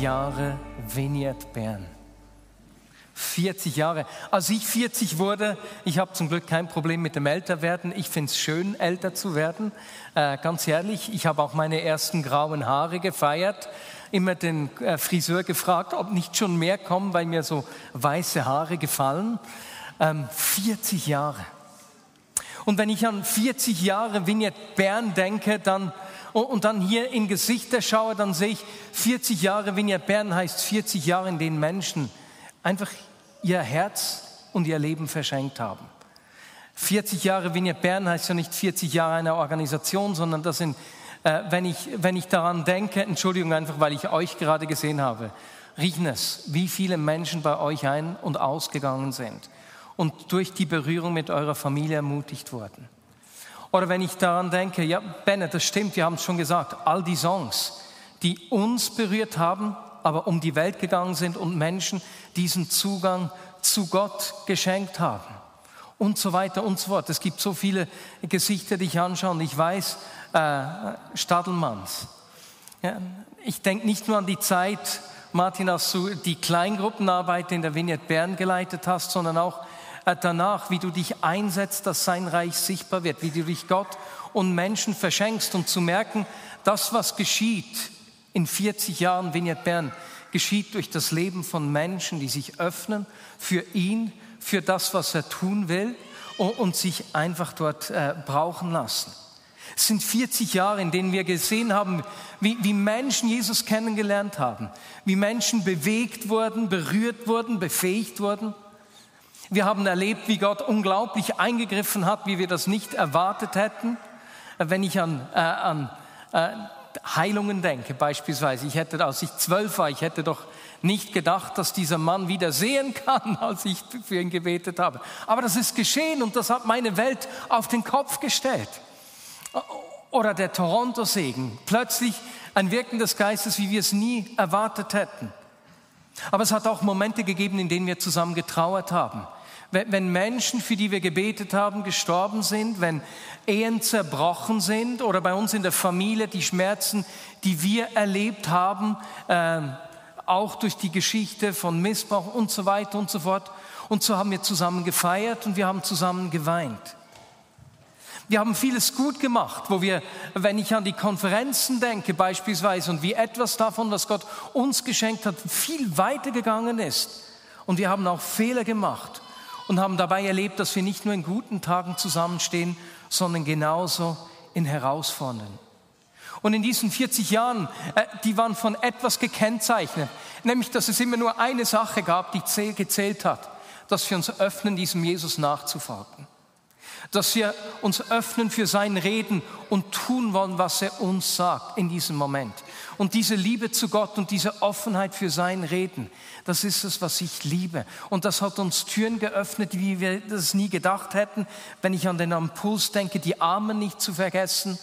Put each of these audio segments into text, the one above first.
Jahre Vineyard Bern. 40 Jahre. Als ich 40 wurde, ich habe zum Glück kein Problem mit dem Älterwerden. Ich finde es schön, älter zu werden. Äh, ganz ehrlich, ich habe auch meine ersten grauen Haare gefeiert. Immer den äh, Friseur gefragt, ob nicht schon mehr kommen, weil mir so weiße Haare gefallen. Ähm, 40 Jahre. Und wenn ich an 40 Jahre Vineyard Bern denke, dann und dann hier in Gesichter schaue, dann sehe ich 40 Jahre Vineyard Bern heißt 40 Jahre, in denen Menschen einfach ihr Herz und ihr Leben verschenkt haben. 40 Jahre Vineyard Bern heißt ja nicht 40 Jahre einer Organisation, sondern das sind, äh, wenn, ich, wenn ich daran denke, Entschuldigung einfach, weil ich euch gerade gesehen habe, riechen es, wie viele Menschen bei euch ein- und ausgegangen sind und durch die Berührung mit eurer Familie ermutigt wurden. Oder wenn ich daran denke, ja, Bennett, das stimmt, wir haben es schon gesagt, all die Songs, die uns berührt haben, aber um die Welt gegangen sind und Menschen diesen Zugang zu Gott geschenkt haben. Und so weiter und so fort. Es gibt so viele Gesichter, die ich anschaue und ich weiß, äh, Stadelmanns. Ja, ich denke nicht nur an die Zeit, Martin, als du die Kleingruppenarbeit in der Vignette Bern geleitet hast, sondern auch danach, wie du dich einsetzt, dass sein Reich sichtbar wird, wie du dich Gott und Menschen verschenkst und zu merken, das, was geschieht in 40 Jahren Vignette Bern, geschieht durch das Leben von Menschen, die sich öffnen für ihn, für das, was er tun will und sich einfach dort äh, brauchen lassen. Es sind 40 Jahre, in denen wir gesehen haben, wie, wie Menschen Jesus kennengelernt haben, wie Menschen bewegt wurden, berührt wurden, befähigt wurden. Wir haben erlebt, wie Gott unglaublich eingegriffen hat, wie wir das nicht erwartet hätten. Wenn ich an, äh, an äh, Heilungen denke, beispielsweise, ich hätte, als ich zwölf war, ich hätte doch nicht gedacht, dass dieser Mann wieder sehen kann, als ich für ihn gebetet habe. Aber das ist geschehen und das hat meine Welt auf den Kopf gestellt. Oder der Toronto-Segen, plötzlich ein Wirken des Geistes, wie wir es nie erwartet hätten. Aber es hat auch Momente gegeben, in denen wir zusammen getrauert haben wenn Menschen, für die wir gebetet haben, gestorben sind, wenn Ehen zerbrochen sind oder bei uns in der Familie die Schmerzen, die wir erlebt haben, äh, auch durch die Geschichte von Missbrauch und so weiter und so fort. Und so haben wir zusammen gefeiert und wir haben zusammen geweint. Wir haben vieles gut gemacht, wo wir, wenn ich an die Konferenzen denke beispielsweise und wie etwas davon, was Gott uns geschenkt hat, viel weiter gegangen ist. Und wir haben auch Fehler gemacht und haben dabei erlebt, dass wir nicht nur in guten Tagen zusammenstehen, sondern genauso in Herausforderungen. Und in diesen 40 Jahren, äh, die waren von etwas gekennzeichnet, nämlich dass es immer nur eine Sache gab, die gezählt hat, dass wir uns öffnen, diesem Jesus nachzufolgen dass wir uns öffnen für sein Reden und tun wollen, was er uns sagt in diesem Moment. Und diese Liebe zu Gott und diese Offenheit für sein Reden, das ist es, was ich liebe. Und das hat uns Türen geöffnet, wie wir das nie gedacht hätten. Wenn ich an den Impuls denke, die Armen nicht zu vergessen,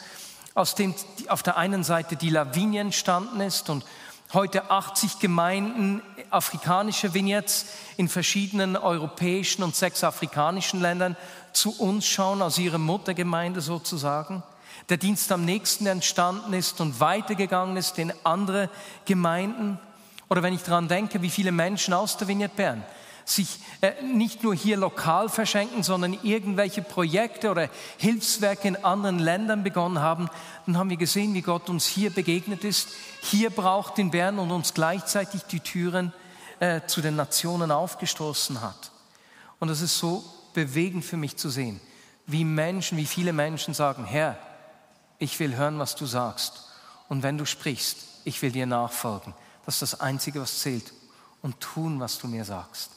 aus dem auf der einen Seite die Lawine entstanden ist und heute 80 Gemeinden afrikanische Vignettes in verschiedenen europäischen und sechs afrikanischen Ländern zu uns schauen, aus ihrer Muttergemeinde sozusagen. Der Dienst am nächsten entstanden ist und weitergegangen ist in andere Gemeinden. Oder wenn ich daran denke, wie viele Menschen aus der Vignette Bern sich äh, nicht nur hier lokal verschenken, sondern irgendwelche Projekte oder Hilfswerke in anderen Ländern begonnen haben, dann haben wir gesehen, wie Gott uns hier begegnet ist, hier braucht in Bern und uns gleichzeitig die Türen äh, zu den Nationen aufgestoßen hat. Und das ist so bewegend für mich zu sehen, wie Menschen, wie viele Menschen sagen, Herr, ich will hören, was du sagst. Und wenn du sprichst, ich will dir nachfolgen. Das ist das Einzige, was zählt. Und tun, was du mir sagst.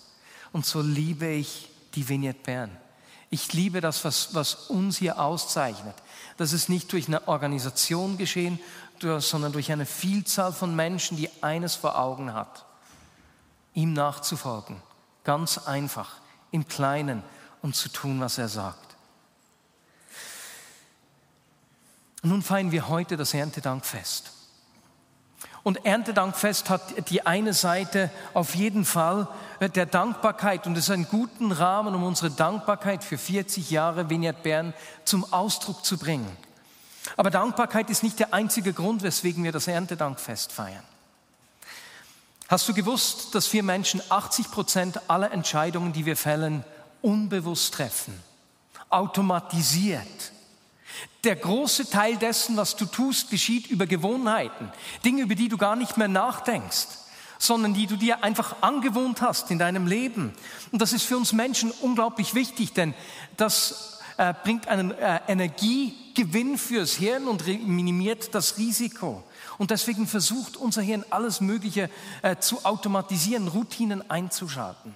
Und so liebe ich die Vignette Bern. Ich liebe das, was, was uns hier auszeichnet. Das ist nicht durch eine Organisation geschehen, sondern durch eine Vielzahl von Menschen, die eines vor Augen hat, ihm nachzufolgen. Ganz einfach, im Kleinen und zu tun, was er sagt. Nun feiern wir heute das Erntedankfest. Und Erntedankfest hat die eine Seite auf jeden Fall äh, der Dankbarkeit und es ist ein guten Rahmen, um unsere Dankbarkeit für 40 Jahre Vignette Bern zum Ausdruck zu bringen. Aber Dankbarkeit ist nicht der einzige Grund, weswegen wir das Erntedankfest feiern. Hast du gewusst, dass wir Menschen 80 Prozent aller Entscheidungen, die wir fällen, unbewusst treffen, automatisiert? Der große Teil dessen, was du tust, geschieht über Gewohnheiten. Dinge, über die du gar nicht mehr nachdenkst, sondern die du dir einfach angewohnt hast in deinem Leben. Und das ist für uns Menschen unglaublich wichtig, denn das äh, bringt einen äh, Energiegewinn fürs Hirn und minimiert das Risiko. Und deswegen versucht unser Hirn alles Mögliche äh, zu automatisieren, Routinen einzuschalten.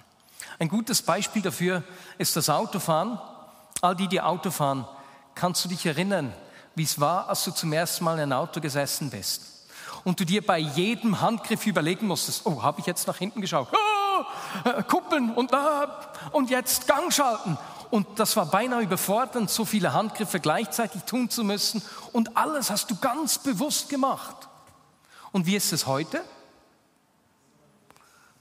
Ein gutes Beispiel dafür ist das Autofahren. All die, die Auto fahren, Kannst du dich erinnern, wie es war, als du zum ersten Mal in ein Auto gesessen bist und du dir bei jedem Handgriff überlegen musstest, oh, habe ich jetzt nach hinten geschaut? Ah, äh, Kuppeln und, ah, und jetzt Gang schalten. Und das war beinahe überfordernd, so viele Handgriffe gleichzeitig tun zu müssen. Und alles hast du ganz bewusst gemacht. Und wie ist es heute?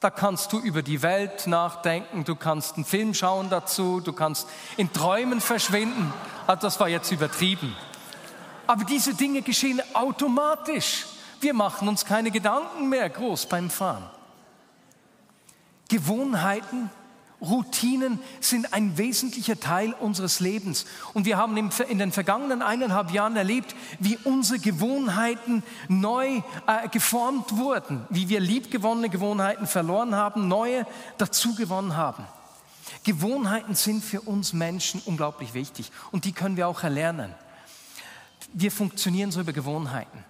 Da kannst du über die Welt nachdenken, du kannst einen Film schauen dazu, du kannst in Träumen verschwinden. Also das war jetzt übertrieben. Aber diese Dinge geschehen automatisch. Wir machen uns keine Gedanken mehr groß beim Fahren. Gewohnheiten Routinen sind ein wesentlicher Teil unseres Lebens. Und wir haben in den vergangenen eineinhalb Jahren erlebt, wie unsere Gewohnheiten neu äh, geformt wurden, wie wir liebgewonnene Gewohnheiten verloren haben, neue dazugewonnen haben. Gewohnheiten sind für uns Menschen unglaublich wichtig und die können wir auch erlernen. Wir funktionieren so über Gewohnheiten.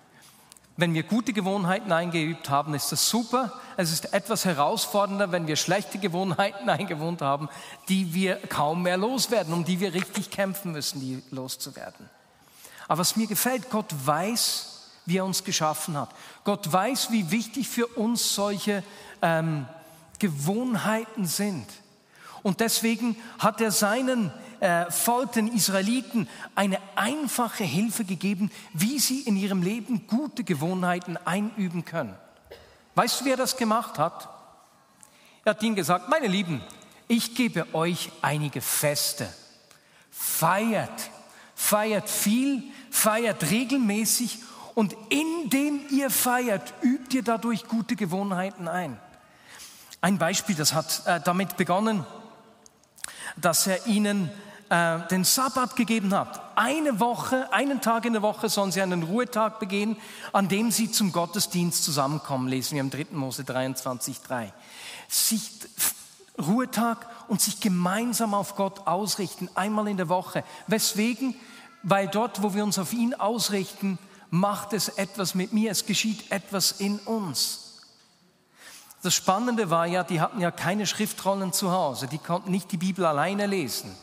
Wenn wir gute Gewohnheiten eingeübt haben, ist das super. Es ist etwas herausfordernder, wenn wir schlechte Gewohnheiten eingewohnt haben, die wir kaum mehr loswerden, um die wir richtig kämpfen müssen, die loszuwerden. Aber was mir gefällt, Gott weiß, wie er uns geschaffen hat. Gott weiß, wie wichtig für uns solche ähm, Gewohnheiten sind. Und deswegen hat er seinen äh, den Israeliten, eine einfache Hilfe gegeben, wie sie in ihrem Leben gute Gewohnheiten einüben können. Weißt du, wer das gemacht hat? Er hat ihnen gesagt, meine Lieben, ich gebe euch einige Feste. Feiert, feiert viel, feiert regelmäßig und indem ihr feiert, übt ihr dadurch gute Gewohnheiten ein. Ein Beispiel, das hat äh, damit begonnen, dass er ihnen äh, den Sabbat gegeben hat. Eine Woche, einen Tag in der Woche sollen sie einen Ruhetag begehen, an dem sie zum Gottesdienst zusammenkommen, lesen wir im 3. Mose 23,3. Sich Ruhetag und sich gemeinsam auf Gott ausrichten, einmal in der Woche. Weswegen? Weil dort, wo wir uns auf ihn ausrichten, macht es etwas mit mir, es geschieht etwas in uns. Das Spannende war ja, die hatten ja keine Schriftrollen zu Hause, die konnten nicht die Bibel alleine lesen,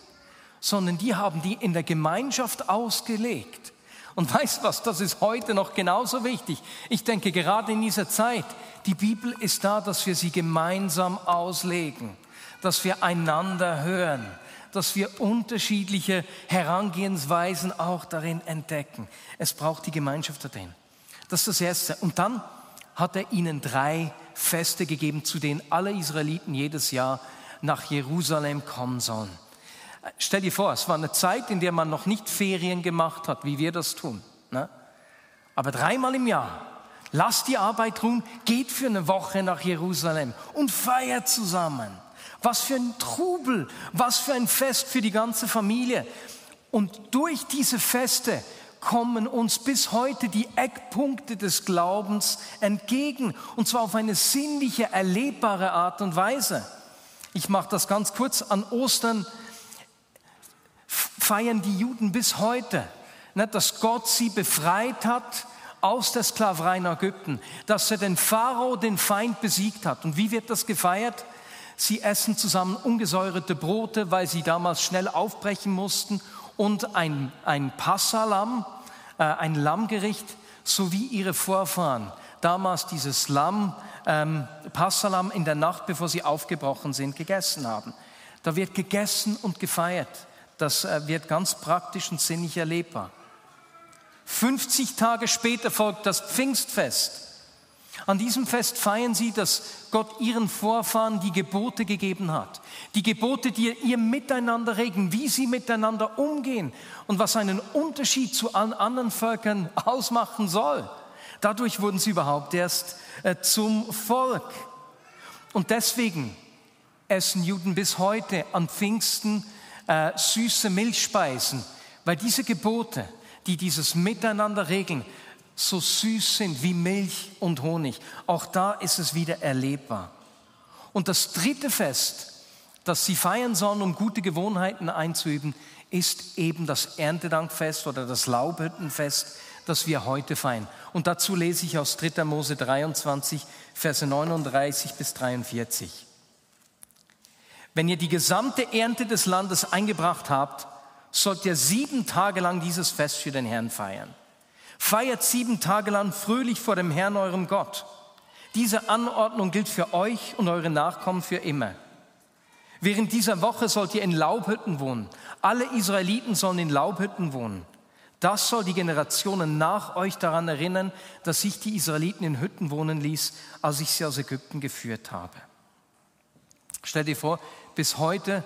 sondern die haben die in der Gemeinschaft ausgelegt. Und weißt was, das ist heute noch genauso wichtig. Ich denke gerade in dieser Zeit, die Bibel ist da, dass wir sie gemeinsam auslegen, dass wir einander hören, dass wir unterschiedliche Herangehensweisen auch darin entdecken. Es braucht die Gemeinschaft darin. Das ist das Erste. Und dann hat er ihnen drei Feste gegeben, zu denen alle Israeliten jedes Jahr nach Jerusalem kommen sollen. Stell dir vor, es war eine Zeit, in der man noch nicht Ferien gemacht hat, wie wir das tun. Ne? Aber dreimal im Jahr, lasst die Arbeit ruhen, geht für eine Woche nach Jerusalem und feiert zusammen. Was für ein Trubel, was für ein Fest für die ganze Familie. Und durch diese Feste kommen uns bis heute die Eckpunkte des Glaubens entgegen, und zwar auf eine sinnliche, erlebbare Art und Weise. Ich mache das ganz kurz. An Ostern feiern die Juden bis heute, ne, dass Gott sie befreit hat aus der Sklaverei in Ägypten, dass er den Pharao, den Feind, besiegt hat. Und wie wird das gefeiert? Sie essen zusammen ungesäuerte Brote, weil sie damals schnell aufbrechen mussten und ein, ein Passalam, äh, ein Lammgericht, so wie ihre Vorfahren. Damals dieses Lamm, ähm, Passalam in der Nacht, bevor sie aufgebrochen sind, gegessen haben. Da wird gegessen und gefeiert. Das äh, wird ganz praktisch und sinnig erlebbar. 50 Tage später folgt das Pfingstfest. An diesem Fest feiern sie, dass Gott ihren Vorfahren die Gebote gegeben hat. Die Gebote, die ihr miteinander regeln, wie sie miteinander umgehen und was einen Unterschied zu allen anderen Völkern ausmachen soll. Dadurch wurden sie überhaupt erst äh, zum Volk. Und deswegen essen Juden bis heute an Pfingsten äh, süße Milchspeisen, weil diese Gebote, die dieses Miteinander regeln, so süß sind wie Milch und Honig. Auch da ist es wieder erlebbar. Und das dritte Fest, das sie feiern sollen, um gute Gewohnheiten einzuüben, ist eben das Erntedankfest oder das Laubhüttenfest, das wir heute feiern. Und dazu lese ich aus 3. Mose 23, Verse 39 bis 43. Wenn ihr die gesamte Ernte des Landes eingebracht habt, sollt ihr sieben Tage lang dieses Fest für den Herrn feiern. Feiert sieben Tage lang fröhlich vor dem Herrn, eurem Gott. Diese Anordnung gilt für euch und eure Nachkommen für immer. Während dieser Woche sollt ihr in Laubhütten wohnen. Alle Israeliten sollen in Laubhütten wohnen. Das soll die Generationen nach euch daran erinnern, dass ich die Israeliten in Hütten wohnen ließ, als ich sie aus Ägypten geführt habe. Stell dir vor, bis heute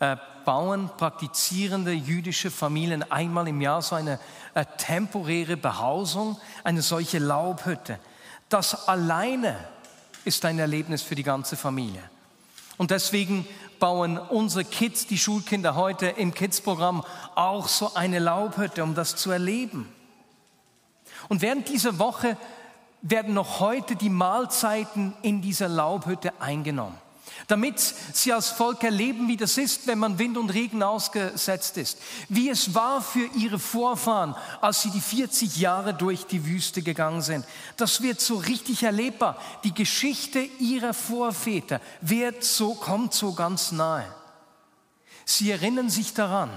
äh, bauen praktizierende jüdische Familien einmal im Jahr so eine äh, temporäre Behausung, eine solche Laubhütte. Das alleine ist ein Erlebnis für die ganze Familie. Und deswegen bauen unsere Kids, die Schulkinder heute im Kids-Programm auch so eine Laubhütte, um das zu erleben. Und während dieser Woche werden noch heute die Mahlzeiten in dieser Laubhütte eingenommen damit sie als Volk erleben, wie das ist, wenn man Wind und Regen ausgesetzt ist. Wie es war für ihre Vorfahren, als sie die 40 Jahre durch die Wüste gegangen sind. Das wird so richtig erlebbar. Die Geschichte ihrer Vorväter wird so, kommt so ganz nahe. Sie erinnern sich daran,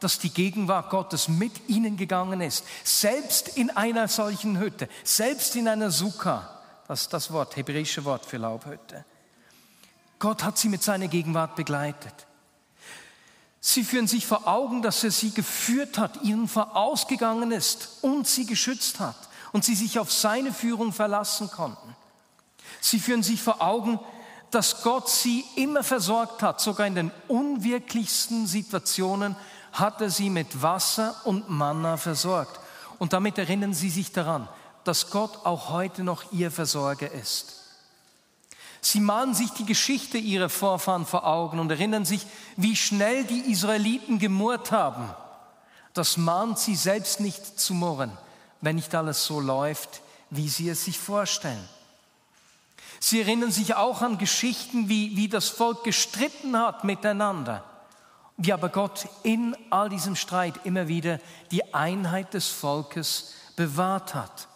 dass die Gegenwart Gottes mit ihnen gegangen ist, selbst in einer solchen Hütte, selbst in einer Sukkah. Das ist das Wort, hebräische Wort für Laubhütte. Gott hat sie mit seiner Gegenwart begleitet. Sie führen sich vor Augen, dass er sie geführt hat, ihnen vorausgegangen ist und sie geschützt hat und sie sich auf seine Führung verlassen konnten. Sie führen sich vor Augen, dass Gott sie immer versorgt hat, sogar in den unwirklichsten Situationen hat er sie mit Wasser und Manna versorgt. Und damit erinnern sie sich daran, dass Gott auch heute noch ihr Versorger ist. Sie malen sich die Geschichte ihrer Vorfahren vor Augen und erinnern sich, wie schnell die Israeliten gemurrt haben. Das mahnt sie selbst nicht zu murren, wenn nicht alles so läuft, wie sie es sich vorstellen. Sie erinnern sich auch an Geschichten, wie, wie das Volk gestritten hat miteinander, wie aber Gott in all diesem Streit immer wieder die Einheit des Volkes bewahrt hat.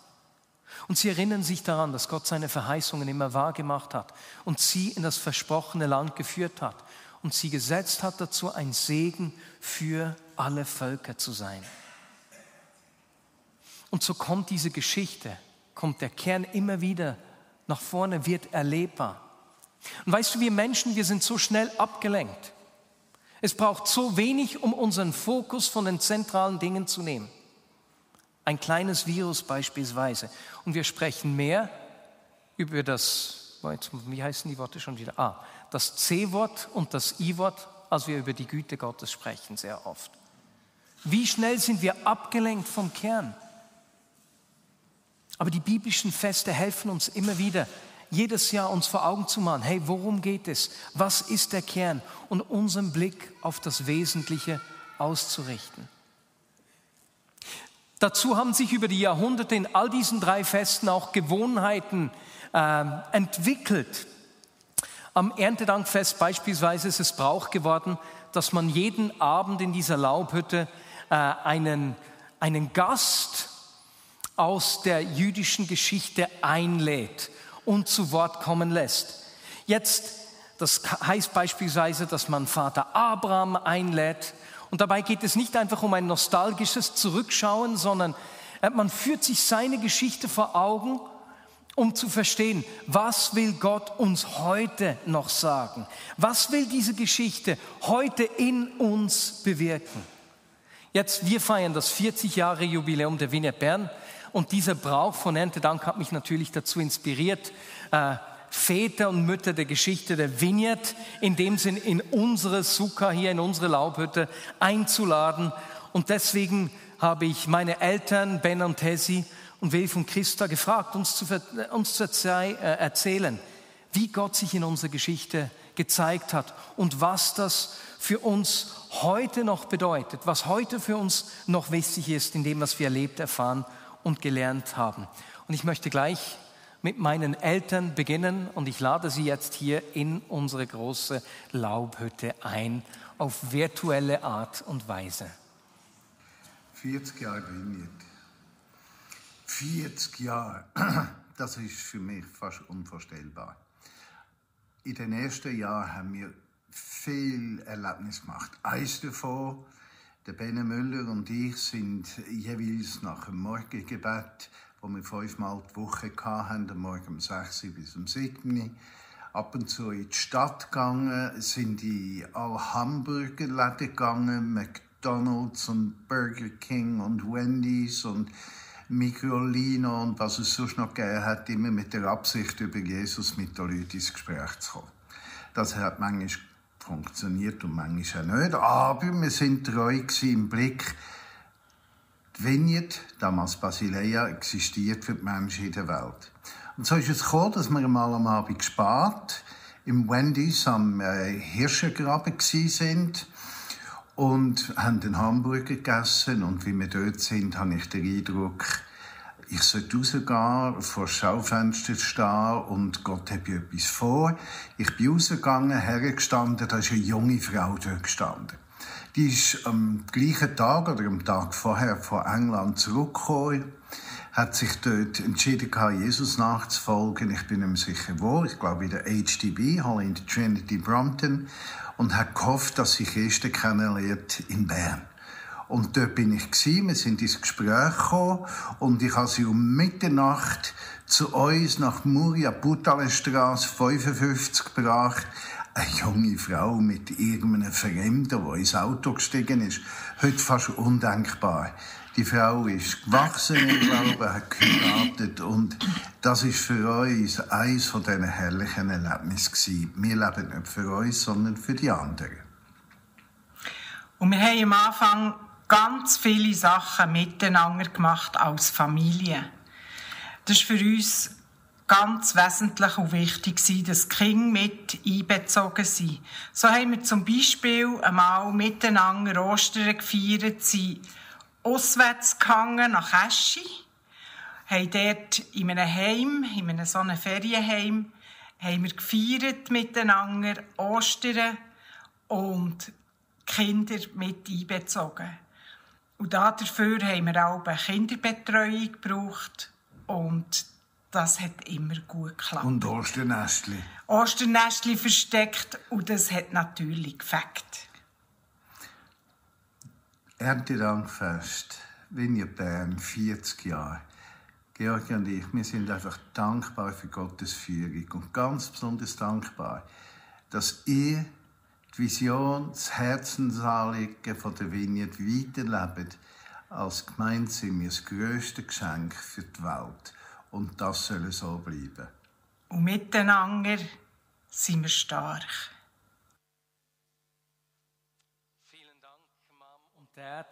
Und sie erinnern sich daran, dass Gott seine Verheißungen immer wahr gemacht hat und sie in das versprochene Land geführt hat und sie gesetzt hat dazu, ein Segen für alle Völker zu sein. Und so kommt diese Geschichte, kommt der Kern immer wieder nach vorne, wird erlebbar. Und weißt du, wir Menschen, wir sind so schnell abgelenkt. Es braucht so wenig, um unseren Fokus von den zentralen Dingen zu nehmen. Ein kleines Virus beispielsweise. Und wir sprechen mehr über das, wie heißen die Worte schon wieder? Ah, das C-Wort und das I-Wort, als wir über die Güte Gottes sprechen, sehr oft. Wie schnell sind wir abgelenkt vom Kern? Aber die biblischen Feste helfen uns immer wieder, jedes Jahr uns vor Augen zu machen, hey, worum geht es? Was ist der Kern? Und unseren Blick auf das Wesentliche auszurichten. Dazu haben sich über die Jahrhunderte in all diesen drei Festen auch Gewohnheiten äh, entwickelt. Am Erntedankfest beispielsweise ist es Brauch geworden, dass man jeden Abend in dieser Laubhütte äh, einen, einen Gast aus der jüdischen Geschichte einlädt und zu Wort kommen lässt. Jetzt Das heißt beispielsweise, dass man Vater Abraham einlädt. Und dabei geht es nicht einfach um ein nostalgisches Zurückschauen, sondern äh, man führt sich seine Geschichte vor Augen, um zu verstehen, was will Gott uns heute noch sagen? Was will diese Geschichte heute in uns bewirken? Jetzt, wir feiern das 40 Jahre Jubiläum der Wiener Bern und dieser Brauch von Erntedank hat mich natürlich dazu inspiriert, äh, Väter und Mütter der Geschichte der Vineyard in dem Sinn in unsere Sukkah hier, in unsere Laubhütte einzuladen. Und deswegen habe ich meine Eltern, Ben und Tessie und Wilf und Christa gefragt, uns zu, uns zu äh, erzählen, wie Gott sich in unserer Geschichte gezeigt hat und was das für uns heute noch bedeutet, was heute für uns noch wichtig ist in dem, was wir erlebt, erfahren und gelernt haben. Und ich möchte gleich mit meinen Eltern beginnen und ich lade sie jetzt hier in unsere große Laubhütte ein, auf virtuelle Art und Weise. 40 Jahre Vineyard. 40 Jahre, das ist für mich fast unvorstellbar. In den ersten Jahren haben wir viel Erlebnis gemacht. Eins davon, der Benne Müller und ich sind jeweils nach dem Morgengebet, wo wir fünfmal die Woche hatten, am Morgen um 6 Uhr bis um 7 Uhr, ab und zu in die Stadt gegangen, sind in alle Hamburgerläden gegangen, McDonalds und Burger King und Wendy's und Microlino und was es sonst noch gegeben hat, immer mit der Absicht, über Jesus mit den Leuten ins Gespräch zu kommen. Das hat manchmal funktioniert und manchmal auch nicht. Aber wir sind treu im Blick. Vineyard, damals Basileia, existiert für die Menschen in der Welt. Und so ist es gekommen, dass wir einmal am Abend gespart im Wendy's am äh, Hirschengraben sind und haben den Hamburger gegessen und wie wir dort sind, habe ich den Eindruck, ich sollte rausgehen, vor das Schaufenster stehen und Gott hat etwas vor. Ich bin rausgegangen, hergestanden, da ist eine junge Frau dort gestanden. Die ist am gleichen Tag oder am Tag vorher von England zurückgekommen, hat sich dort entschieden, Jesus nachzufolgen. Ich bin mir sicher wo. Ich glaube in der HDB, der Trinity Brompton, und hat gehofft, dass sie Christen kennenlernt in Bern. Und dort bin ich gewesen, wir sind ins Gespräch gekommen und ich habe sie um Mitternacht zu uns nach Muria Butalenstrasse 55 gebracht. Eine junge Frau mit irgendeinem Fremden, der ins Auto gestiegen ist. Heute fast undenkbar. Die Frau ist gewachsen im Glauben, hat geheiratet und das ist für uns eines von diesen herrlichen Erlebnissen Wir leben nicht für uns, sondern für die anderen. Und wir haben am Anfang ganz viele Sachen miteinander gemacht als Familie. Das ist für uns ganz wesentlich und wichtig dass die Kinder mit einbezogen sind. So haben wir zum Beispiel einmal miteinander Ostern gefeiert, sind auswärts gegangen nach Eschi, haben dort in einem Heim, in einem so einem Ferienheim, haben wir gefeiert miteinander Ostern und Kinder mit einbezogen. Und dafür haben wir auch Kinderbetreuung gebraucht und das hat immer gut geklappt. Und Osternestli? Osternestli versteckt und das hat natürlich gefällt. Erntedankfest, Vinja Bern, 40 Jahre. Georg und ich, wir sind einfach dankbar für Gottes Führung und ganz besonders dankbar, dass ihr die Vision, das Herzensanliegen von der Vineyard weiterleben als Gemeinde sind wir das grösste Geschenk für die Welt. Und das soll so bleiben. Und miteinander sind wir stark. Vielen Dank, Mom und Dad.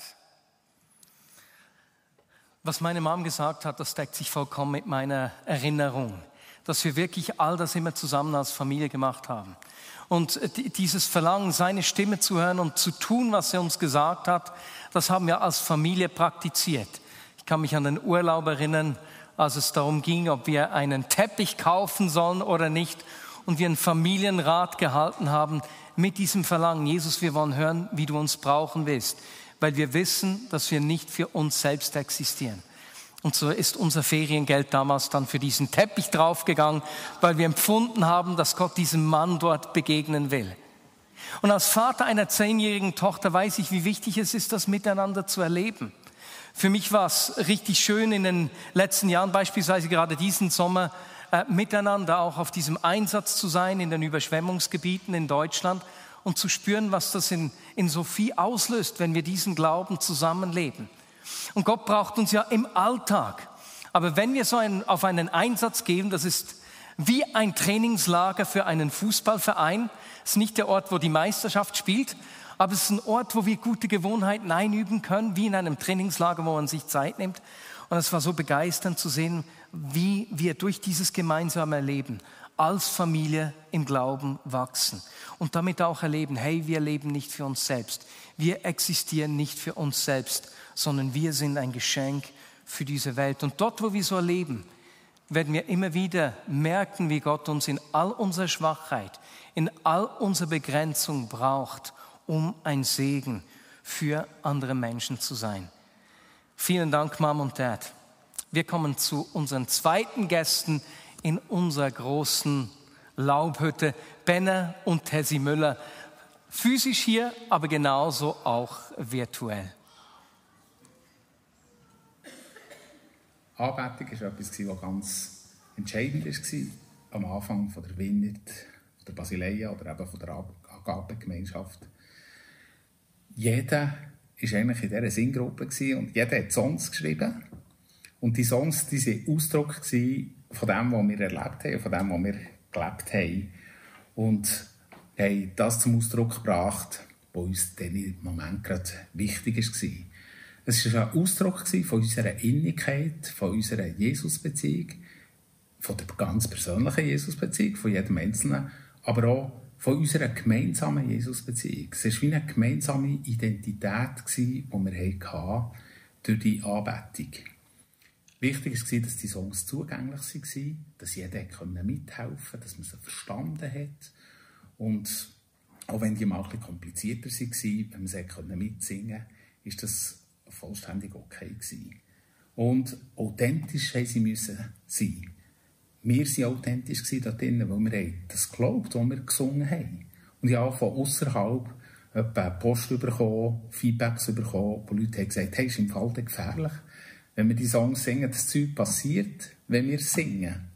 Was meine Mom gesagt hat, das deckt sich vollkommen mit meiner Erinnerung, dass wir wirklich all das immer zusammen als Familie gemacht haben. Und dieses Verlangen, seine Stimme zu hören und zu tun, was er uns gesagt hat, das haben wir als Familie praktiziert. Ich kann mich an den Urlaub erinnern, als es darum ging, ob wir einen Teppich kaufen sollen oder nicht. Und wir einen Familienrat gehalten haben mit diesem Verlangen. Jesus, wir wollen hören, wie du uns brauchen willst. Weil wir wissen, dass wir nicht für uns selbst existieren. Und so ist unser Feriengeld damals dann für diesen Teppich draufgegangen, weil wir empfunden haben, dass Gott diesem Mann dort begegnen will. Und als Vater einer zehnjährigen Tochter weiß ich, wie wichtig es ist, das miteinander zu erleben. Für mich war es richtig schön in den letzten Jahren, beispielsweise gerade diesen Sommer, äh, miteinander auch auf diesem Einsatz zu sein in den Überschwemmungsgebieten in Deutschland und zu spüren, was das in, in Sophie auslöst, wenn wir diesen Glauben zusammenleben. Und Gott braucht uns ja im Alltag. Aber wenn wir so einen, auf einen Einsatz gehen, das ist wie ein Trainingslager für einen Fußballverein. Ist nicht der Ort, wo die Meisterschaft spielt, aber es ist ein Ort, wo wir gute Gewohnheiten einüben können, wie in einem Trainingslager, wo man sich Zeit nimmt. Und es war so begeisternd zu sehen, wie wir durch dieses gemeinsame Leben als Familie im Glauben wachsen und damit auch erleben, hey, wir leben nicht für uns selbst, wir existieren nicht für uns selbst, sondern wir sind ein Geschenk für diese Welt. Und dort, wo wir so leben, werden wir immer wieder merken, wie Gott uns in all unserer Schwachheit, in all unserer Begrenzung braucht, um ein Segen für andere Menschen zu sein. Vielen Dank, Mom und Dad. Wir kommen zu unseren zweiten Gästen in unserer großen Laubhütte, Benner und Tessie Müller. Physisch hier, aber genauso auch virtuell. Anbetung war etwas, was ganz entscheidend war am Anfang von der Vineyard, der Basileia oder eben von der Agape-Gemeinschaft. Jeder war eigentlich in dieser Singgruppe und jeder hat Songs geschrieben. Und die Songs die waren Ausdruck von dem, was wir erlebt haben, von dem, was wir gelebt haben. Und haben das zum Ausdruck gebracht, was uns in diesem Moment gerade wichtig war. Es war ein Ausdruck von unserer Innigkeit, von unserer Jesusbeziehung, von der ganz persönlichen Jesusbeziehung, von jedem Einzelnen, aber auch von unserer gemeinsamen Jesusbeziehung. Es war wie eine gemeinsame Identität, die wir hatten durch die Anbetung. Wichtig war, dass die Songs zugänglich waren, dass jeder mithelfen konnte, dass man sie verstanden hat. Und auch wenn die mal ein komplizierter waren, wenn man sie mitsingen konnte, ist das vollständig okay. Und authentisch haben sie sein. Wir waren authentisch da drinnen, weil wir das geglaubt was wir gesungen haben. Und ich habe von außerhalb Post bekommen, Feedbacks bekommen, wo Leute haben gesagt, hey, ist im Fall gefährlich, wenn wir die Songs singen, das Zeug passiert, wenn wir singen.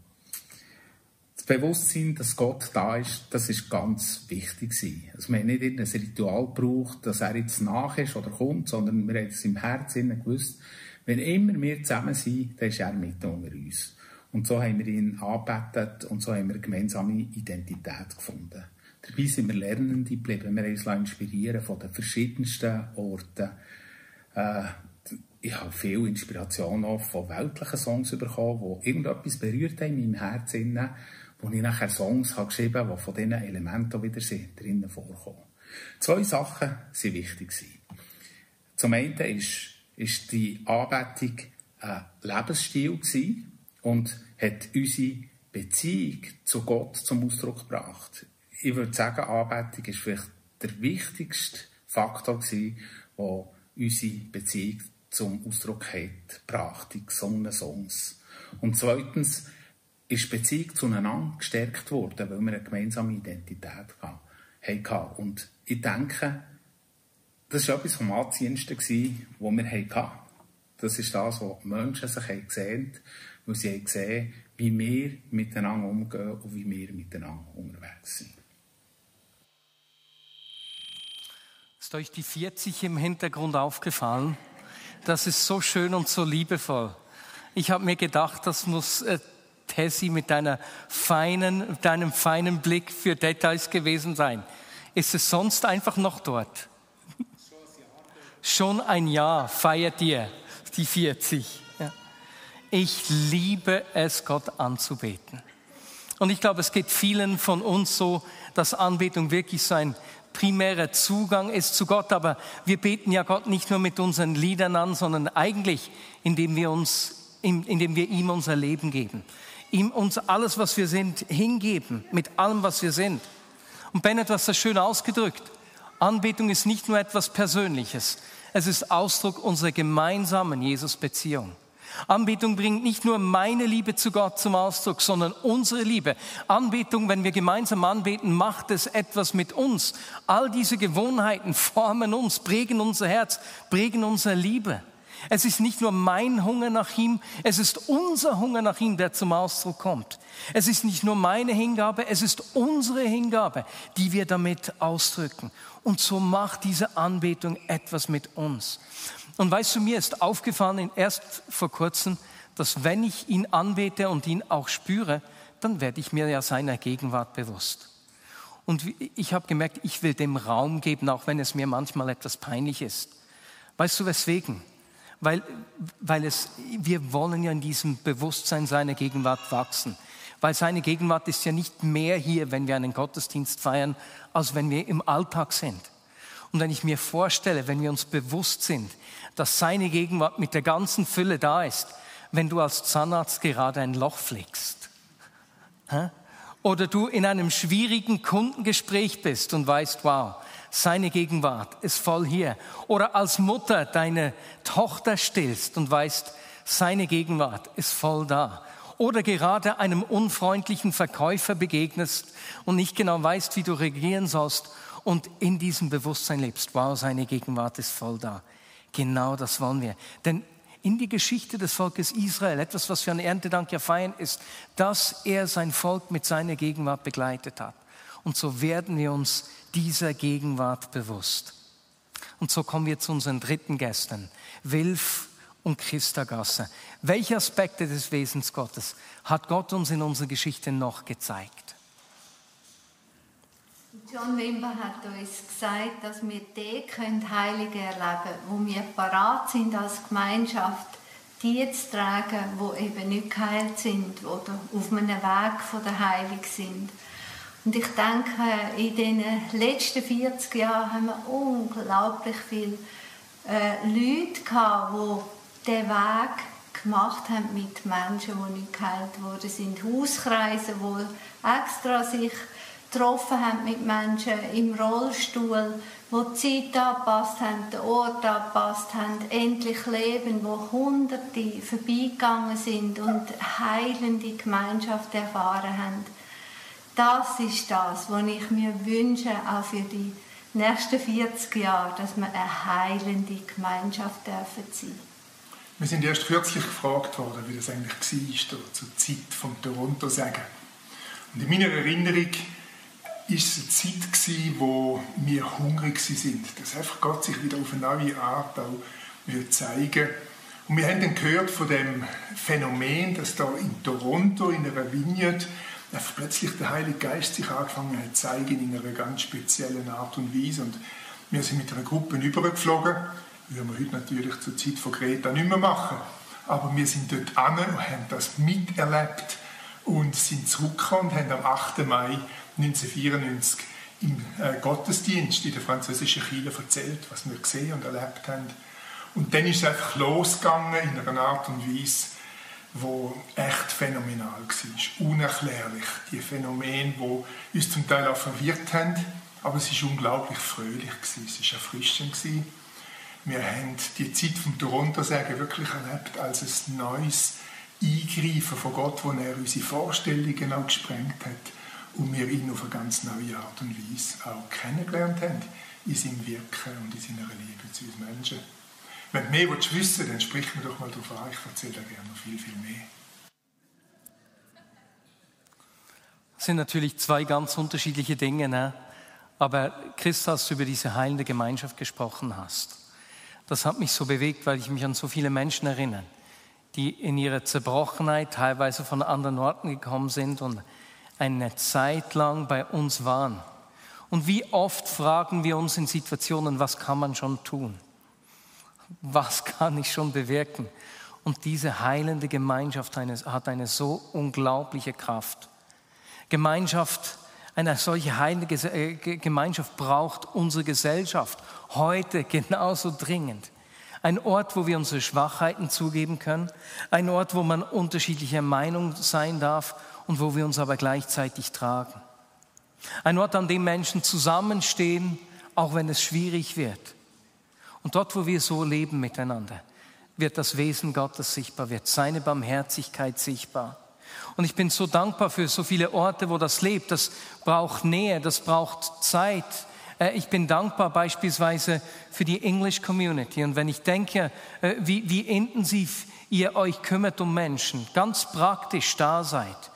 Das Bewusstsein, dass Gott da ist, das ist ganz wichtig Also wir haben nicht ein Ritual gebraucht, dass er jetzt nach ist oder kommt, sondern wir haben es im Herzen gewusst, wenn immer wir zusammen sind, dann ist er mit unter uns. Und so haben wir ihn angebetet und so haben wir eine gemeinsame Identität gefunden. Dabei sind wir Lernende geblieben. Wir haben uns inspirieren von den verschiedensten Orten. Äh, ich habe viel Inspiration auch von weltlichen Songs bekommen, die irgendetwas berührt haben in meinem Herzen wo ich nachher Songs habe geschrieben habe, die von diesen Elementen wieder drinnen vorkommen. Zwei Sachen waren wichtig. Zum einen ist, ist die Anbetung ein Lebensstil und hat unsere Beziehung zu Gott zum Ausdruck gebracht. Ich würde sagen, Anbetung ist vielleicht der wichtigste Faktor der unsere Beziehung zum Ausdruck hat gebracht, die gesungenen Songs. Und zweitens, ist die Beziehung zueinander gestärkt worden, weil wir eine gemeinsame Identität hatten. Und ich denke, das war etwas vom Anziehendsten, das wir hatten. Das ist das, was Menschen sich gesehen haben, weil sie haben gesehen wie wir miteinander umgehen und wie wir miteinander unterwegs sind. Ist euch die 40 im Hintergrund aufgefallen? Das ist so schön und so liebevoll. Ich habe mir gedacht, das muss äh, Tessie mit deiner feinen, deinem feinen Blick für Details gewesen sein. Ist es sonst einfach noch dort? Schon ein Jahr feiert ihr die 40. Ich liebe es, Gott anzubeten. Und ich glaube, es geht vielen von uns so, dass Anbetung wirklich so ein primärer Zugang ist zu Gott. Aber wir beten ja Gott nicht nur mit unseren Liedern an, sondern eigentlich, indem wir uns, indem wir ihm unser Leben geben ihm uns alles, was wir sind, hingeben, mit allem, was wir sind. Und Ben hat das schön ausgedrückt. Anbetung ist nicht nur etwas Persönliches. Es ist Ausdruck unserer gemeinsamen Jesus-Beziehung. Anbetung bringt nicht nur meine Liebe zu Gott zum Ausdruck, sondern unsere Liebe. Anbetung, wenn wir gemeinsam anbeten, macht es etwas mit uns. All diese Gewohnheiten formen uns, prägen unser Herz, prägen unsere Liebe. Es ist nicht nur mein Hunger nach ihm, es ist unser Hunger nach ihm, der zum Ausdruck kommt. Es ist nicht nur meine Hingabe, es ist unsere Hingabe, die wir damit ausdrücken. Und so macht diese Anbetung etwas mit uns. Und weißt du, mir ist aufgefallen, erst vor kurzem, dass wenn ich ihn anbete und ihn auch spüre, dann werde ich mir ja seiner Gegenwart bewusst. Und ich habe gemerkt, ich will dem Raum geben, auch wenn es mir manchmal etwas peinlich ist. Weißt du weswegen? Weil, weil es, wir wollen ja in diesem Bewusstsein seiner Gegenwart wachsen. Weil seine Gegenwart ist ja nicht mehr hier, wenn wir einen Gottesdienst feiern, als wenn wir im Alltag sind. Und wenn ich mir vorstelle, wenn wir uns bewusst sind, dass seine Gegenwart mit der ganzen Fülle da ist, wenn du als Zahnarzt gerade ein Loch pflegst. Oder du in einem schwierigen Kundengespräch bist und weißt, wow, seine Gegenwart ist voll hier. Oder als Mutter deine Tochter stillst und weißt, seine Gegenwart ist voll da. Oder gerade einem unfreundlichen Verkäufer begegnest und nicht genau weißt, wie du reagieren sollst und in diesem Bewusstsein lebst. Wow, seine Gegenwart ist voll da. Genau das wollen wir. Denn in die Geschichte des Volkes Israel, etwas, was wir an Erntedank ja feiern, ist, dass er sein Volk mit seiner Gegenwart begleitet hat. Und so werden wir uns dieser Gegenwart bewusst. Und so kommen wir zu unseren dritten Gästen, Wilf und Christa Gasser. Welche Aspekte des Wesens Gottes hat Gott uns in unserer Geschichte noch gezeigt? John Wimber hat uns gesagt, dass wir die können Heilige erleben können, wo wir parat sind als Gemeinschaft, die zu tragen, die eben nicht geheilt sind oder auf einem Weg von der Heilung sind. Und ich denke, in den letzten 40 Jahren haben wir unglaublich viele äh, Leute gehabt, die diesen Weg gemacht haben mit Menschen, die nicht geheilt worden sind. Hauskreise, die extra sich getroffen haben mit Menschen im Rollstuhl, wo die Zeit angepasst haben, den Ort angepasst haben, endlich leben, wo Hunderte vorbeigegangen sind und heilende Gemeinschaft erfahren haben. Das ist das, was ich mir wünsche, auch für die nächsten 40 Jahre, dass wir eine heilende Gemeinschaft dürfen sein. Wir sind erst kürzlich gefragt worden, wie das eigentlich war, zur Zeit vom Toronto-Sagen. Und in meiner Erinnerung ist eine Zeit gewesen, wo wir hungrig sind, dass einfach Gott sich wieder auf eine neue Art auch zeigen Und wir haben dann gehört von dem Phänomen, dass da in Toronto, in einer Vineyard, plötzlich der Heilige Geist sich angefangen hat zu zeigen in einer ganz speziellen Art und Weise. Und wir sind mit einer Gruppe übergeflogen. Würden wir heute natürlich zur Zeit von Greta nicht mehr machen. Aber wir sind dort an und haben das miterlebt und sind zurückgekommen und haben am 8. Mai 1994 im äh, Gottesdienst in der französischen Kirche erzählt, was wir gesehen und erlebt haben. Und dann ist es einfach losgegangen in einer Art und Weise, wo echt phänomenal war, unerklärlich. Die Phänomene, die uns zum Teil auch verwirrt haben, aber es war unglaublich fröhlich, es war erfrischend. Wir haben die Zeit vom Toronto-Sagen wirklich erlebt als ein neues Eingreifen von Gott, wo er unsere Vorstellungen auch gesprengt hat und wir ihn auf eine ganz neue Art und Weise auch kennengelernt haben in seinem Wirken und in seiner Liebe zu uns Menschen. Wenn du mehr wissen willst, dann sprich mir doch mal darauf an, ich erzähle dir gerne noch viel, viel mehr. Das sind natürlich zwei ganz unterschiedliche Dinge, ne? aber Christ, als du über diese heilende Gemeinschaft gesprochen hast, das hat mich so bewegt, weil ich mich an so viele Menschen erinnere, die in ihrer Zerbrochenheit teilweise von anderen Orten gekommen sind und eine Zeit lang bei uns waren. Und wie oft fragen wir uns in Situationen, was kann man schon tun? Was kann ich schon bewirken? Und diese heilende Gemeinschaft hat eine so unglaubliche Kraft. Gemeinschaft, eine solche heilende äh, Gemeinschaft braucht unsere Gesellschaft heute genauso dringend. Ein Ort, wo wir unsere Schwachheiten zugeben können. Ein Ort, wo man unterschiedlicher Meinung sein darf und wo wir uns aber gleichzeitig tragen. Ein Ort, an dem Menschen zusammenstehen, auch wenn es schwierig wird. Und dort, wo wir so leben miteinander, wird das Wesen Gottes sichtbar, wird seine Barmherzigkeit sichtbar. Und ich bin so dankbar für so viele Orte, wo das lebt. Das braucht Nähe, das braucht Zeit. Äh, ich bin dankbar beispielsweise für die English Community. Und wenn ich denke, äh, wie, wie intensiv ihr euch kümmert um Menschen, ganz praktisch da seid.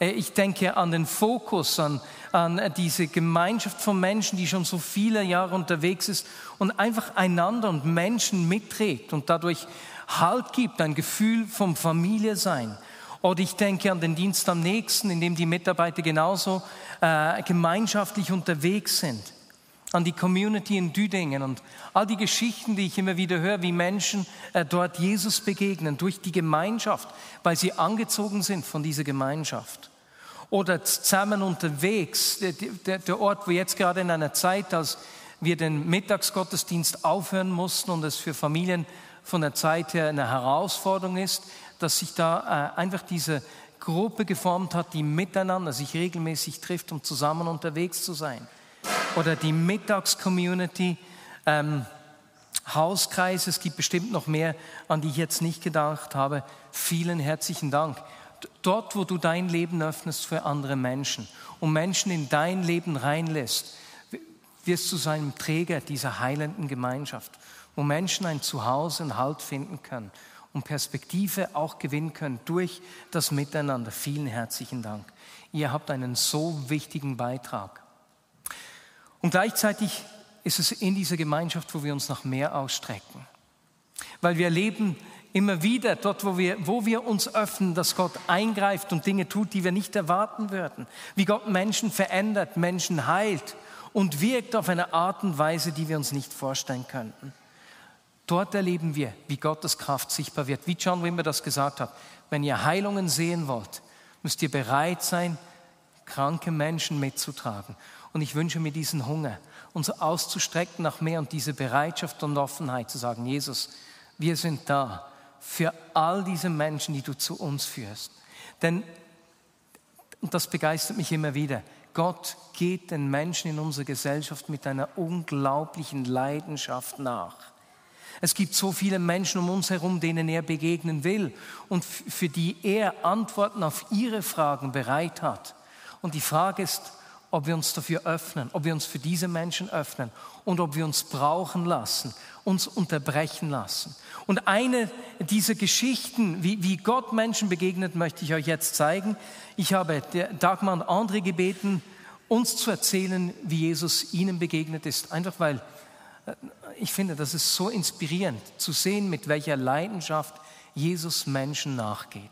Äh, ich denke an den Fokus, an, an diese Gemeinschaft von Menschen, die schon so viele Jahre unterwegs ist und einfach einander und Menschen mitträgt und dadurch Halt gibt, ein Gefühl vom Familie sein. Oder ich denke an den Dienst am nächsten, in dem die Mitarbeiter genauso äh, gemeinschaftlich unterwegs sind. An die Community in Düdingen und all die Geschichten, die ich immer wieder höre, wie Menschen äh, dort Jesus begegnen, durch die Gemeinschaft, weil sie angezogen sind von dieser Gemeinschaft. Oder zusammen unterwegs, der, Ort, wo jetzt gerade in einer Zeit, als wir den Mittagsgottesdienst aufhören mussten und es für Familien von der Zeit her eine Herausforderung ist, dass sich da äh, einfach diese Gruppe geformt hat, die miteinander sich regelmäßig trifft, um zusammen unterwegs zu sein. Oder die Mittagscommunity, ähm, Hauskreise, es gibt bestimmt noch mehr, an die ich jetzt nicht gedacht habe. Vielen herzlichen Dank. Dort, wo du dein Leben öffnest für andere Menschen und Menschen in dein Leben reinlässt, wirst du sein Träger dieser heilenden Gemeinschaft, wo Menschen ein Zuhause und Halt finden können und Perspektive auch gewinnen können durch das Miteinander. Vielen herzlichen Dank. Ihr habt einen so wichtigen Beitrag. Und gleichzeitig ist es in dieser Gemeinschaft, wo wir uns nach mehr ausstrecken. Weil wir erleben immer wieder dort, wo wir, wo wir uns öffnen, dass Gott eingreift und Dinge tut, die wir nicht erwarten würden. Wie Gott Menschen verändert, Menschen heilt und wirkt auf eine Art und Weise, die wir uns nicht vorstellen könnten. Dort erleben wir, wie Gottes Kraft sichtbar wird. Wie John Wimber das gesagt hat, wenn ihr Heilungen sehen wollt, müsst ihr bereit sein, kranke Menschen mitzutragen. Und ich wünsche mir diesen Hunger, uns auszustrecken nach mehr und diese Bereitschaft und Offenheit zu sagen, Jesus, wir sind da für all diese Menschen, die du zu uns führst. Denn, und das begeistert mich immer wieder, Gott geht den Menschen in unserer Gesellschaft mit einer unglaublichen Leidenschaft nach. Es gibt so viele Menschen um uns herum, denen er begegnen will und für die er Antworten auf ihre Fragen bereit hat. Und die Frage ist, ob wir uns dafür öffnen, ob wir uns für diese Menschen öffnen und ob wir uns brauchen lassen, uns unterbrechen lassen. Und eine dieser Geschichten, wie, wie Gott Menschen begegnet, möchte ich euch jetzt zeigen. Ich habe Dagmar und André gebeten, uns zu erzählen, wie Jesus ihnen begegnet ist, einfach weil ich finde, das ist so inspirierend zu sehen, mit welcher Leidenschaft Jesus Menschen nachgeht.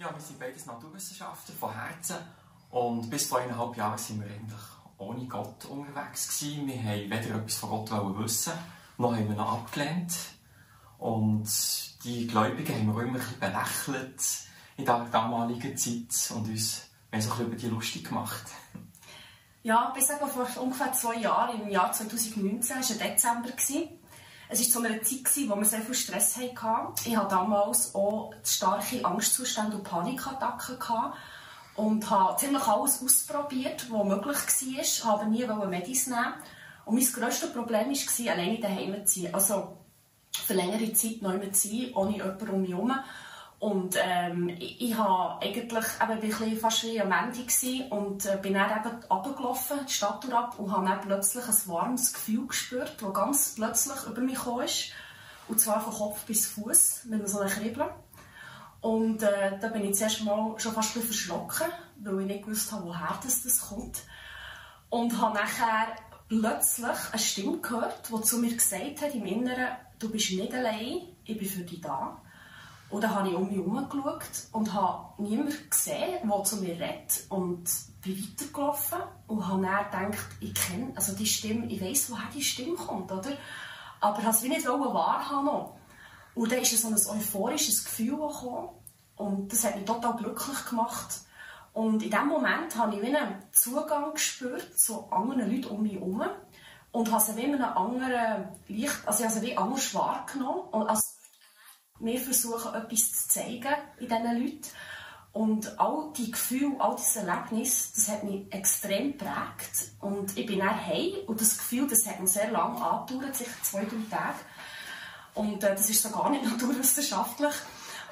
Ja, wir sind beides Naturwissenschaftler von Herzen und bis vor eineinhalb Jahren sind wir eigentlich ohne Gott unterwegs gewesen. Wir haben weder etwas von Gott wissen, noch haben wir ihn abgelehnt. Und die Gläubigen haben wir immer ein bisschen belächelt in der damaligen Zeit und uns ein bisschen über die lustig gemacht. Ja, bis vor ungefähr zwei Jahren, im Jahr 2019, war es Dezember. Es war zu einer Zeit, wo wir sehr viel Stress hatten. Ich hatte damals auch starke Angstzustände und Panikattacken. Und habe ziemlich alles ausprobiert, was möglich war. Ich habe nie Medis nehmen. Und mein grösstes Problem war, alleine daheim zu sein. Also für längere Zeit neu zu sein, ohne jemanden um mich herum. Und ähm, ich, ich habe eigentlich eben bisschen fast wie am Ende gewesen und äh, bin dann eben runtergelaufen, die Stadt ab und habe dann plötzlich ein warmes Gefühl gespürt, das ganz plötzlich über mich kam. Und zwar von Kopf bis Fuß mit so einem Kribbeln. Und äh, da bin ich zuerst mal schon fast ein verschrocken, weil ich nicht gewusst habe, woher das, das kommt. Und habe nachher plötzlich eine Stimme gehört, die zu mir gesagt hat im Inneren, du bist nicht allein, ich bin für dich da. Und dann habe ich um mich herum geschaut und habe niemanden gesehen, der zu mir redet. Und bin weitergelaufen und habe dann gedacht, ich kenne, also die Stimme, ich weiss, woher die Stimme kommt, oder? Aber wollte es nicht wahrhaben. Und dann ist so ein euphorisches Gefühl gekommen. Und das hat mich total glücklich gemacht. Und in diesem Moment habe ich einen Zugang gespürt zu anderen Leuten um mich herum. Und habe sie wie in einem anderen Licht, also ich habe sie wie anders wahrgenommen. Und als wir versuchen, etwas zu zeigen in diesen Leuten. Und all die Gefühle, all diese Erlebnisse, das hat mich extrem geprägt. Und ich bin dann heim und das Gefühl, das hat mir sehr lange angedauert, sicher zwei, drei Tage. Und äh, das ist so gar nicht naturwissenschaftlich.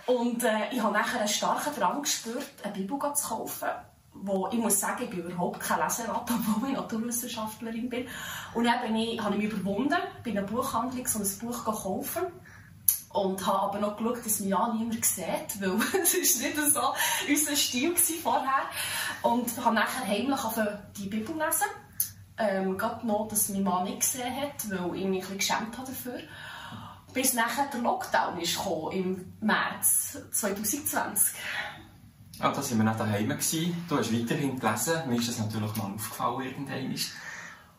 Und äh, ich habe nachher einen starken Drang gespürt, eine Bibel zu kaufen. Wo ich muss sagen, ich bin überhaupt keine Leseratte, obwohl ich Naturwissenschaftlerin bin. Und dann bin ich, habe ich mich überwunden, bin in einer Buchhandlung so ein Buch gekauft und habe aber noch geschaut, dass mich ja niemand sieht, weil es ist nicht so unser Stil vorher. Und habe nachher heimlich die Bibel lesen. Ähm, gerade noch, dass mein Mann nicht gesehen hat, weil ich mich ein bisschen geschämt habe dafür. Bis nachher der Lockdown ist gekommen, im März 2020. Ja, da waren wir nicht daheim. Du hast weiterhin gelesen. Mir ist das natürlich mal aufgefallen irgendwann.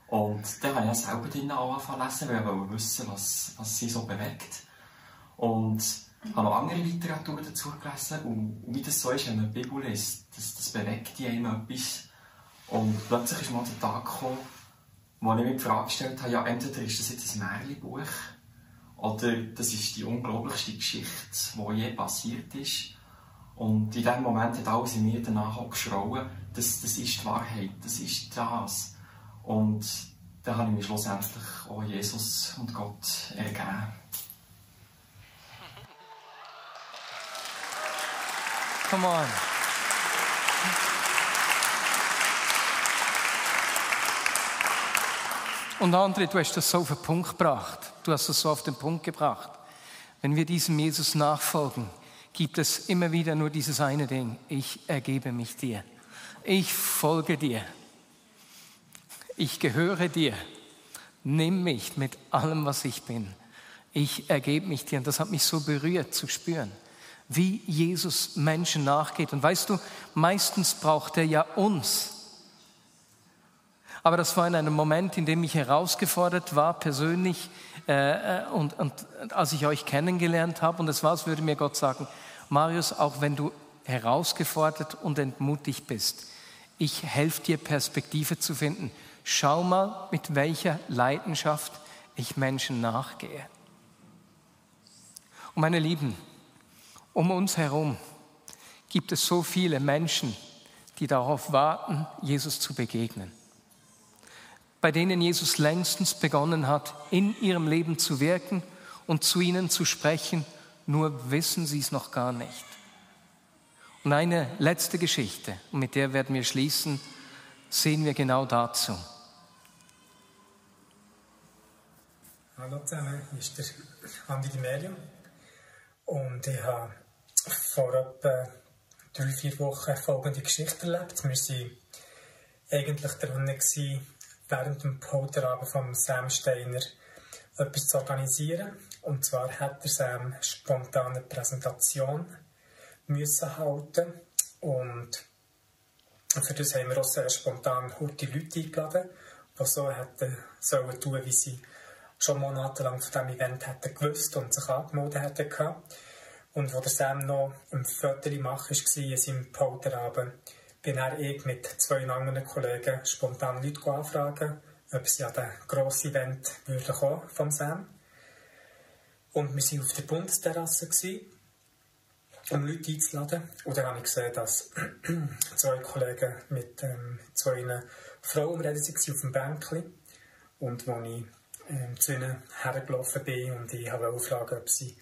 Und dann habe ich selber drinnen angefangen zu lesen, weil ich wissen was, was sie so bewegt. Und habe noch andere Literatur dazu gelesen. Und wie das so ist, wenn man die Bibel liest, das, das bewegt einem etwas. Und plötzlich ist mal der Tag gekommen, wo ich mir die Frage gestellt habe, ja, entweder ist das jetzt ein Märchenbuch oder das ist die unglaublichste Geschichte, die je passiert ist. Und in dem Moment hat alles in mir danach geschrauen, das, das ist die Wahrheit, das ist das. Und dann habe ich mir schlussendlich auch Jesus und Gott ergeben. Come on. Und André, du hast das so auf den Punkt gebracht. Du hast das so auf den Punkt gebracht. Wenn wir diesem Jesus nachfolgen, gibt es immer wieder nur dieses eine Ding. Ich ergebe mich dir. Ich folge dir. Ich gehöre dir. Nimm mich mit allem, was ich bin. Ich ergebe mich dir. Und das hat mich so berührt zu spüren wie Jesus Menschen nachgeht. Und weißt du, meistens braucht er ja uns. Aber das war in einem Moment, in dem ich herausgefordert war, persönlich, äh, äh, und, und als ich euch kennengelernt habe. Und es war, als würde mir Gott sagen, Marius, auch wenn du herausgefordert und entmutigt bist, ich helfe dir, Perspektive zu finden. Schau mal, mit welcher Leidenschaft ich Menschen nachgehe. Und meine Lieben, um uns herum gibt es so viele Menschen, die darauf warten, Jesus zu begegnen. Bei denen Jesus längstens begonnen hat, in ihrem Leben zu wirken und zu ihnen zu sprechen, nur wissen sie es noch gar nicht. Und eine letzte Geschichte, und mit der werden wir schließen, sehen wir genau dazu. Hallo zusammen, hier ist der Andi Merium. Und ich habe vor etwa drei, vier Wochen folgende Geschichte erlebt. Wir waren eigentlich dran, während dem Polterabend von Sam Steiner etwas zu organisieren. Und zwar hat er Sam spontan eine Präsentation müssen halten und für das haben wir auch sehr spontan die Leute eingeladen, die so hätten sollen tun, wie sie schon monatelang von diesem Event hätten gewusst und sich angemeldet hätten. Und der Sam noch ein Foto machen war in seinem Polterabend, bin ich mit zwei anderen Kollegen spontan Leute anfragen, ob sie an den grossen Event würden kommen vom Sam. Und wir waren auf der Bundesterrasse, um Leute einzuladen. Und dann habe ich gesehen, dass zwei Kollegen mit ähm, zwei Frauen reden waren auf dem Bänkchen. Und als ich ähm, zu ihnen hergelaufen bin und ich habe fragen, ob sie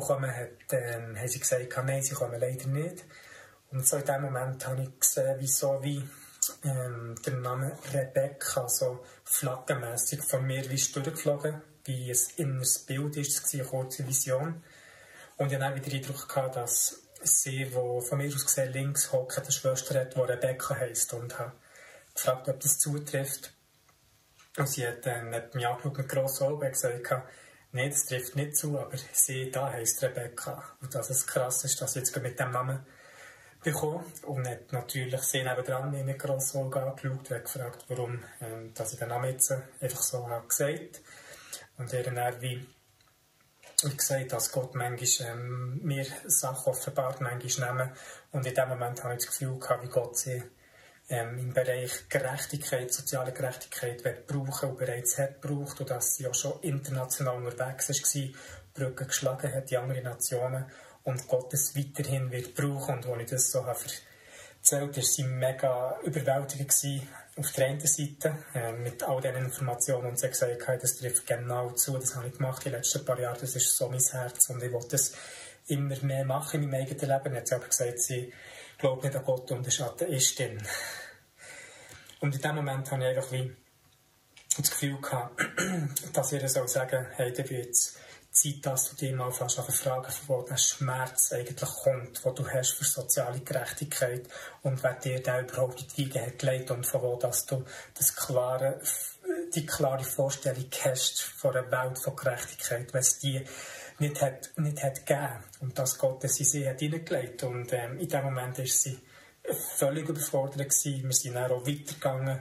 kommen, hat, ähm, haben sie gesagt, nein, sie kommen leider nicht. Und so in dem Moment habe ich gesehen, wieso wie ähm, der Name Rebecca so flaggenmässig von mir wie durchgeflogen, wie ein inneres Bild ist, eine kurze Vision. Und ich habe dann wieder den Eindruck gehabt, dass sie, die von mir aus gesehen links hockt, eine Schwester hat, die Rebecca heisst. Und habe gefragt, ob das zutrifft. Und sie hat, dann hat mich angeschaut mit grossen Augen und gesagt, nein, das trifft nicht zu, aber sie da heisst Rebecca. Und dass es krass ist, dass ich jetzt mit dem Namen bekommen und hat natürlich sie nebenan mit grossen Augen angeschaut und gefragt, warum ähm, dass ich den Namen jetzt einfach so habe gesagt Und er dann wie ich gesagt, dass Gott manchmal ähm, mir Sachen offenbart, manchmal nehmen. Und in dem Moment habe ich das Gefühl gehabt, wie Gott sie ähm, im Bereich Gerechtigkeit, soziale Gerechtigkeit brauchen und bereits hat gebraucht und dass sie auch schon international unterwegs war, Brücken geschlagen hat in andere Nationen und Gott es weiterhin wird brauchen. Und als ich das so habe erzählt, war sie mega überwältigend auf der einen Seite äh, mit all diesen Informationen und sie hat gesagt, hey, das trifft genau zu, das habe ich gemacht die letzten paar Jahre, das ist so mein Herz und ich will das immer mehr machen in meinem eigenen Leben. Jetzt hat sie aber gesagt, sie glaubt nicht an Gott und ist Atheistin. Und in dem Moment habe ich einfach das Gefühl gehabt, dass ich soll sagen, hey, wird jetzt Zeit, dass du dich mal fast fragen, von wo der Schmerz eigentlich kommt, wo du hast für soziale Gerechtigkeit und wer dir da überhaupt in die Wiege hat gelegt und von wo dass du das klare, die klare Vorstellung hast von einer Welt von Gerechtigkeit, es die nicht hat, nicht hat gegeben und dass Gott es in sie hat hineingelegt und ähm, in dem Moment ist sie völlig überfordert gewesen. Wir sind dann auch weitergegangen,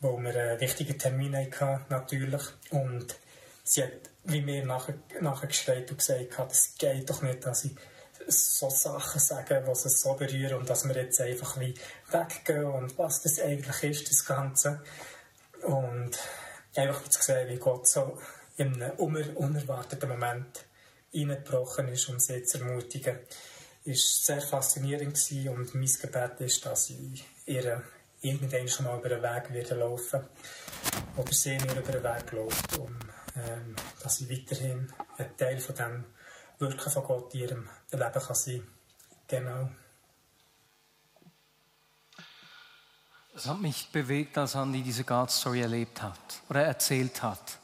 wo wir einen wichtigen Termin hatten, natürlich und sie hat wie mir nachher, nachher geschreit und gesagt es geht doch nicht, dass ich so Sachen sage, die sie so berühren und dass wir jetzt einfach ein weggehen und was das eigentlich ist, das Ganze. Und einfach zu sehen, wie Gott so in einem unerwarteten Moment reingebrochen ist, um sie zu ermutigen, ist sehr faszinierend gewesen und mein Gebet ist, dass ich ihr irgendwann schon mal über den Weg wieder laufen oder sie mir über den Weg läuft, um ähm, dass ich weiterhin ein Teil von dem Wirken von Gott in ihrem Leben kann sein Genau. Es hat mich bewegt, als Andi diese God Story erlebt hat oder erzählt hat.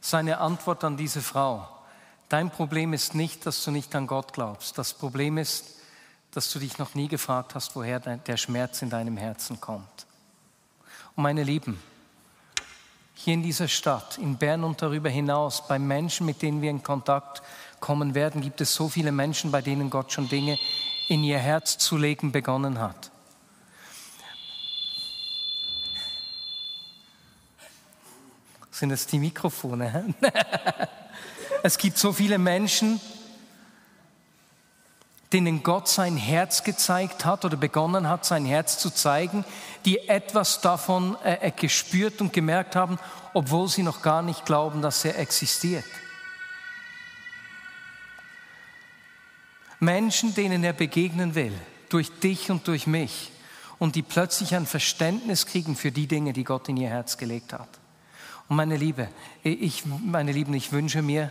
Seine Antwort an diese Frau. Dein Problem ist nicht, dass du nicht an Gott glaubst. Das Problem ist, dass du dich noch nie gefragt hast, woher der Schmerz in deinem Herzen kommt. Und meine Lieben, hier in dieser Stadt, in Bern und darüber hinaus, bei Menschen, mit denen wir in Kontakt kommen werden, gibt es so viele Menschen, bei denen Gott schon Dinge in ihr Herz zu legen begonnen hat. Sind es die Mikrofone? es gibt so viele Menschen, denen Gott sein Herz gezeigt hat oder begonnen hat, sein Herz zu zeigen, die etwas davon äh, äh, gespürt und gemerkt haben, obwohl sie noch gar nicht glauben, dass er existiert. Menschen, denen er begegnen will, durch dich und durch mich, und die plötzlich ein Verständnis kriegen für die Dinge, die Gott in ihr Herz gelegt hat. Und meine Liebe, ich, meine Lieben, ich wünsche mir,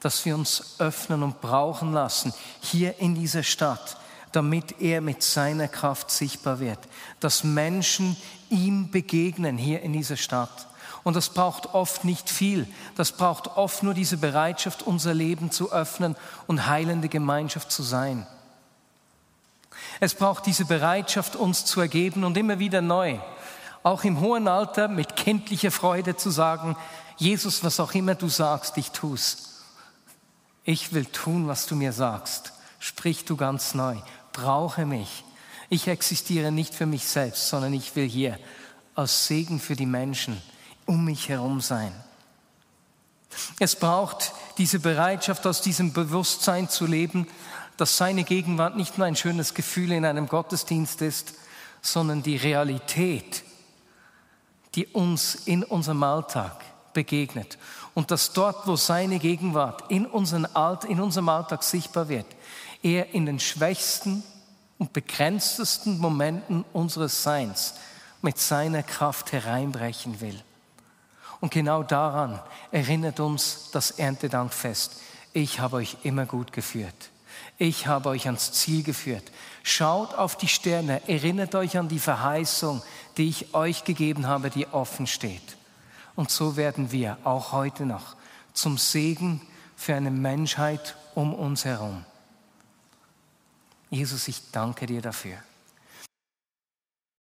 dass wir uns öffnen und brauchen lassen, hier in dieser Stadt, damit er mit seiner Kraft sichtbar wird, dass Menschen ihm begegnen hier in dieser Stadt. Und das braucht oft nicht viel. Das braucht oft nur diese Bereitschaft, unser Leben zu öffnen und heilende Gemeinschaft zu sein. Es braucht diese Bereitschaft, uns zu ergeben und immer wieder neu, auch im hohen Alter mit kindlicher Freude zu sagen, Jesus, was auch immer du sagst, ich tu's ich will tun, was du mir sagst. Sprich du ganz neu. Brauche mich. Ich existiere nicht für mich selbst, sondern ich will hier als Segen für die Menschen um mich herum sein. Es braucht diese Bereitschaft, aus diesem Bewusstsein zu leben, dass seine Gegenwart nicht nur ein schönes Gefühl in einem Gottesdienst ist, sondern die Realität, die uns in unserem Alltag begegnet und dass dort, wo seine Gegenwart in, unseren Alt, in unserem Alltag sichtbar wird, er in den schwächsten und begrenztesten Momenten unseres Seins mit seiner Kraft hereinbrechen will. Und genau daran erinnert uns das Erntedankfest. Ich habe euch immer gut geführt. Ich habe euch ans Ziel geführt. Schaut auf die Sterne, erinnert euch an die Verheißung, die ich euch gegeben habe, die offen steht. Und so werden wir auch heute noch zum Segen für eine Menschheit um uns herum. Jesus, ich danke dir dafür.